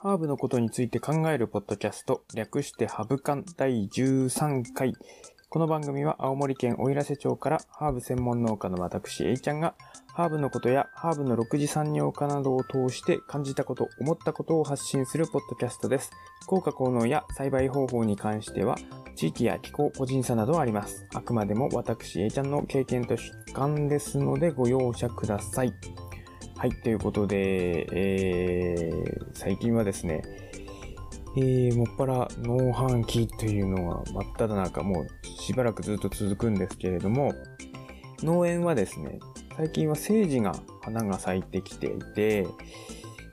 ハーブのことについて考えるポッドキャスト、略してハブカン第13回。この番組は青森県おいらせ町からハーブ専門農家の私、えいちゃんが、ハーブのことやハーブの6次産業化などを通して感じたこと、思ったことを発信するポッドキャストです。効果効能や栽培方法に関しては、地域や気候、個人差などあります。あくまでも私、えいちゃんの経験と主観ですのでご容赦ください。はい、ということで、えー、最近はですね、えー、もっぱら農繁期というのが真っ只中、もうしばらくずっと続くんですけれども、農園はですね、最近はセージが花が咲いてきていて、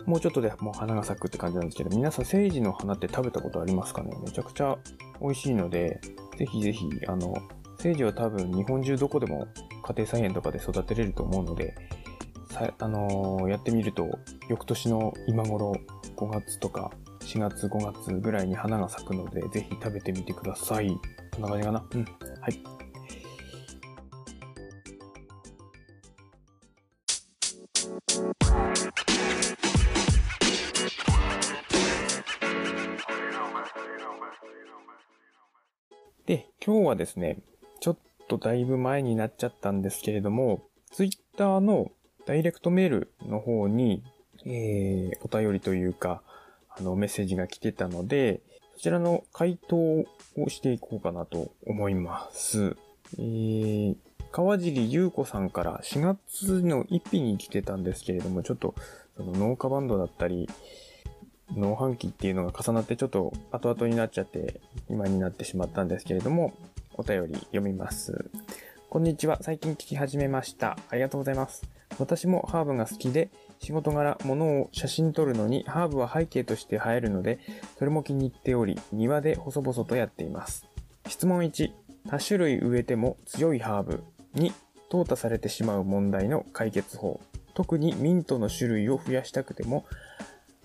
もうちょっとでもう花が咲くって感じなんですけど、皆さんセージの花って食べたことありますかね？めちゃくちゃ美味しいので、ぜひぜひ、あの、セージは多分日本中どこでも家庭菜園とかで育てれると思うので、さあのーやってみると、翌年の今頃5月とか4月5月ぐらいに花が咲くので、ぜひ食べてみてください。こんな感じかな？うん。はい。で、今日はですね、ちょっとだいぶ前になっちゃったんですけれども、ツイッターのダイレクトメールの方に、えー、お便りというか、あの、メッセージが来てたので、そちらの回答をしていこうかなと思います。えー、川尻優子さんから4月の1日に来てたんですけれども、ちょっと、その農家バンドだったり、農繁期っていうのが重なってちょっと後々になっちゃって、今になってしまったんですけれども、お便り読みます。こんにちは。最近聞き始めました。ありがとうございます。私もハーブが好きで、仕事柄物を写真撮るのにハーブは背景として映えるので、それも気に入っており、庭で細々とやっています。質問1、多種類植えても強いハーブ。2、淘汰されてしまう問題の解決法。特にミントの種類を増やしたくても、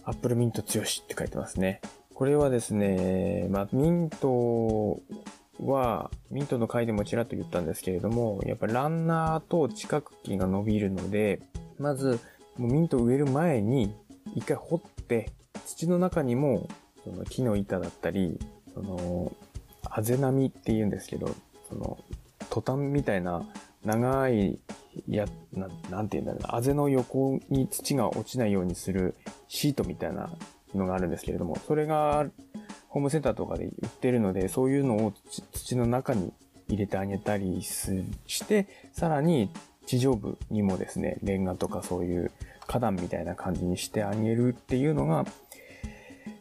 アップルミント強しって書いてますね。これはですね、まあ、ミントは、ミントの回でもちらっと言ったんですけれども、やっぱランナーと地殻期が伸びるので、まず、もうミント植える前に、一回掘って、土の中にも、その木の板だったり、その、あぜ波って言うんですけど、その、トタンみたいな長い、や、ななんて言うんだろうな、あぜの横に土が落ちないようにするシートみたいなのがあるんですけれども、それがホームセンターとかで売ってるので、そういうのを土の中に入れてあげたりして、さらに地上部にもですね、レンガとかそういう花壇みたいな感じにしてあげるっていうのが、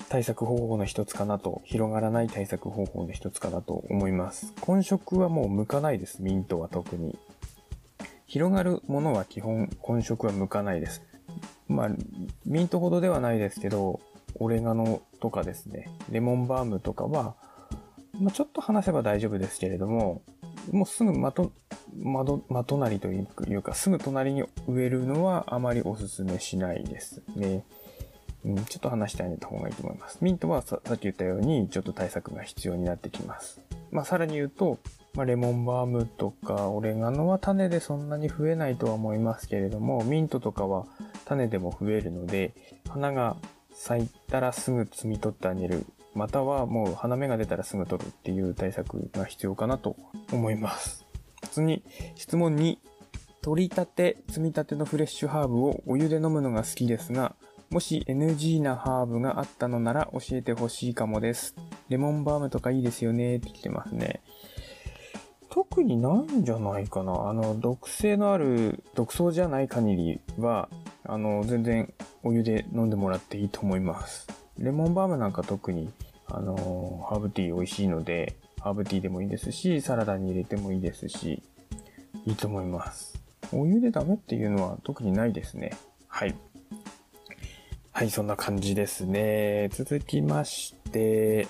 対策方法の一つかなと、広がらない対策方法の一つかなと思います。混色はもう向かないです、ミントは特に。広がるものは基本混色は向かないです。まあ、ミントほどではないですけど、オレガノとかですね、レモンバームとかは、まあ、ちょっと話せば大丈夫ですけれども、もうすぐまと、まど、ま隣というか、すぐ隣に植えるのはあまりお勧めしないですね。うん、ちょっと話してあげた方がいいと思います。ミントはささっき言ったように、ちょっと対策が必要になってきます。まあ、さらに言うと、まあ、レモンバームとかオレガノは種でそんなに増えないとは思いますけれども、ミントとかは種でも増えるので、花が咲いたらすぐ摘み取ってあげる。またはもう花芽が出たらすぐ取るっていう対策が必要かなと思います。次、質問2。取り立て、摘み立てのフレッシュハーブをお湯で飲むのが好きですが、もし NG なハーブがあったのなら教えてほしいかもです。レモンバームとかいいですよねって来てますね。特にないんじゃないかな。あの、毒性のある、毒草じゃない限りは、あの、全然お湯で飲んでもらっていいと思います。レモンバームなんか特に、あの、ハーブティー美味しいので、ハーブティーでもいいですし、サラダに入れてもいいですし、いいと思います。お湯でダメっていうのは特にないですね。はい。はい、そんな感じですね。続きまして、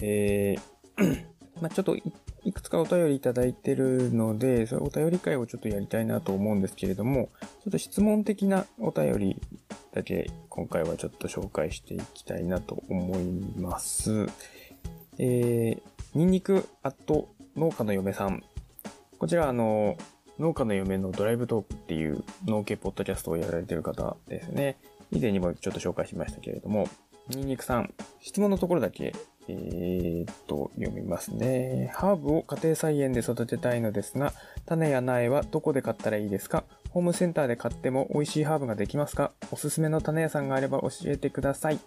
えー、まあちょっといくつかお便りいただいてるので、それお便り会をちょっとやりたいなと思うんですけれども、ちょっと質問的なお便りだけ今回はちょっと紹介していきたいなと思います。えー、ニンニクアット農家の嫁さん。こちらあの、農家の嫁のドライブトークっていう農系ポッドキャストをやられてる方ですね。以前にもちょっと紹介しましたけれども、ニンニクさん。質問のところだけ、えー、っと、読みますね。ハーブを家庭菜園で育てたいのですが、種や苗はどこで買ったらいいですか？ホームセンターで買っても美味しいハーブができますか？おすすめの種屋さんがあれば教えてください。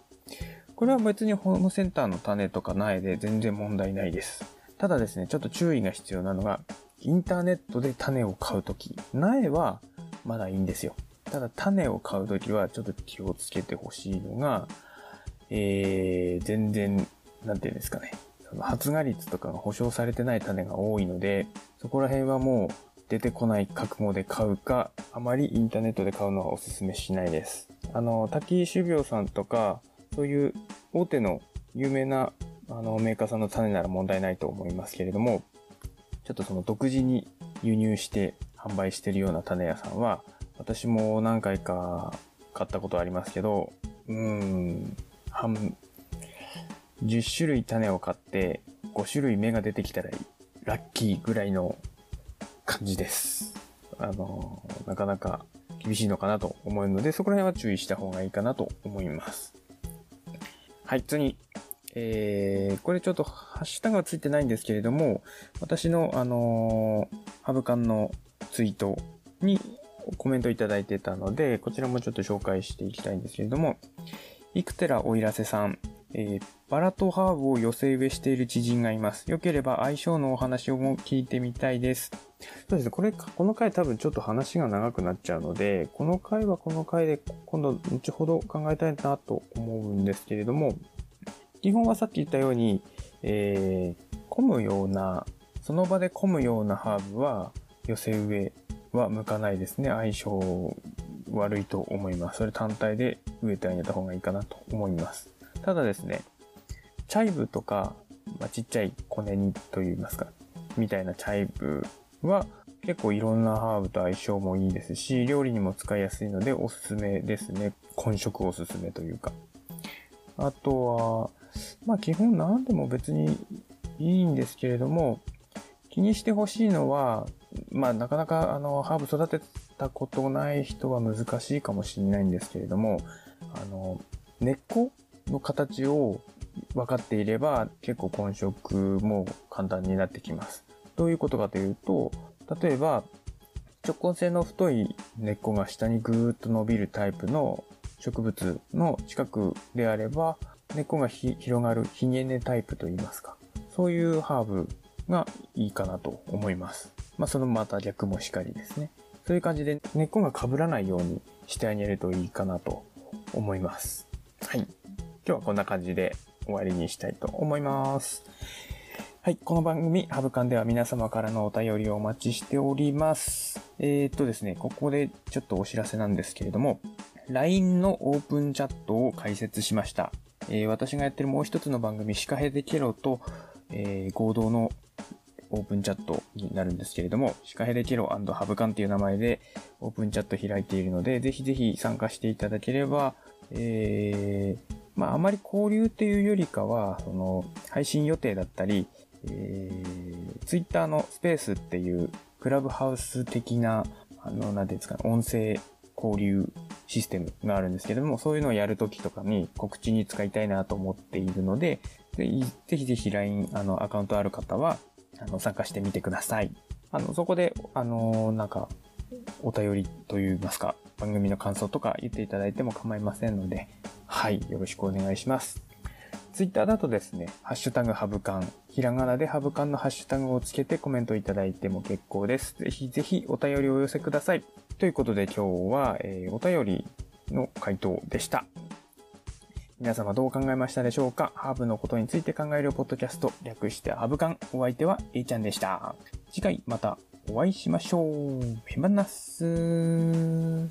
これは別にホームセンターの種とか苗で全然問題ないです。ただですね、ちょっと注意が必要なのが、インターネットで種を買うとき、苗はまだいいんですよ。ただ種を買うときはちょっと気をつけてほしいのが、えー、全然、なんていうんですかね。発芽率とかが保証されてない種が多いので、そこら辺はもう出てこない覚悟で買うか、あまりインターネットで買うのはお勧めしないです。あの、滝種苗さんとか、そういう大手の有名なあのメーカーさんの種なら問題ないと思いますけれども、ちょっとその独自に輸入して販売してるような種屋さんは、私も何回か買ったことありますけど、うーん、半、10種類種を買って5種類芽が出てきたらラッキーぐらいの感じです。あの、なかなか厳しいのかなと思うので、そこら辺は注意した方がいいかなと思います。はい、次。えー、これちょっとハッシュタグはついてないんですけれども、私のあのー、ハブカンのツイートにコメントいただいてたので、こちらもちょっと紹介していきたいんですけれども、イクテラおいらせさん、えー、バラとハーブを寄せ植えしている知人がいます。よければ相性のお話をも聞いてみたいです。そうですね、これ、この回多分ちょっと話が長くなっちゃうので、この回はこの回で今度後ほど考えたいなと思うんですけれども、基本はさっき言ったように、えー、混むような、その場で混むようなハーブは寄せ植えは向かないですね。相性悪いと思います。それ単体で植えてあげた方がいいかなと思います。ただですね、チャイブとか、まあ、ちっちゃい小ネギと言いますか、みたいなチャイブは結構いろんなハーブと相性もいいですし、料理にも使いやすいのでおすすめですね。混色おすすめというか。あとは、まあ基本何でも別にいいんですけれども、気にしてほしいのは、まあなかなかあのハーブ育てたことない人は難しいかもしれないんですけれども、あの、根っこの形を分かっていれば結構混色も簡単になってきます。どういうことかというと、例えば直根性の太い根っこが下にぐーっと伸びるタイプの植物の近くであれば根っこが広がるひげ根タイプといいますか。そういうハーブがいいかなと思います。まあそのまた逆もしかりですね。そういう感じで根っこが被らないようにしてあげるといいかなと思います。はい。今日はこんな感じで終わりにしたいと思います。はい。この番組、ハブカンでは皆様からのお便りをお待ちしております。えー、っとですね、ここでちょっとお知らせなんですけれども、LINE のオープンチャットを開設しました。えー、私がやってるもう一つの番組、シカヘデケロと、えー、合同のオープンチャットになるんですけれども、シカヘデケロハブカンっていう名前でオープンチャット開いているので、ぜひぜひ参加していただければ、えー、まあ、あまり交流っていうよりかは、その、配信予定だったり、えー、ツイッターのスペースっていうクラブハウス的な、あの、なんていうんですかね、音声交流システムがあるんですけども、そういうのをやるときとかに告知に使いたいなと思っているので、ぜひぜひ LINE、あの、アカウントある方は、あの、参加してみてください。あの、そこで、あの、なんか、お便りといいますか、番組の感想とか言っていただいても構いませんので、はい、よろしくお願いします。ツイッターだとですね、ハッシュタグハブカン、ひらがなでハブカンのハッシュタグをつけてコメントいただいても結構です。ぜひぜひお便りをお寄せください。ということで今日は、えー、お便りの回答でした。皆様どう考えましたでしょうか？ハーブのことについて考えるポッドキャスト、略してハブカン。お相手は A ちゃんでした。次回またお会いしましょう。ペマナス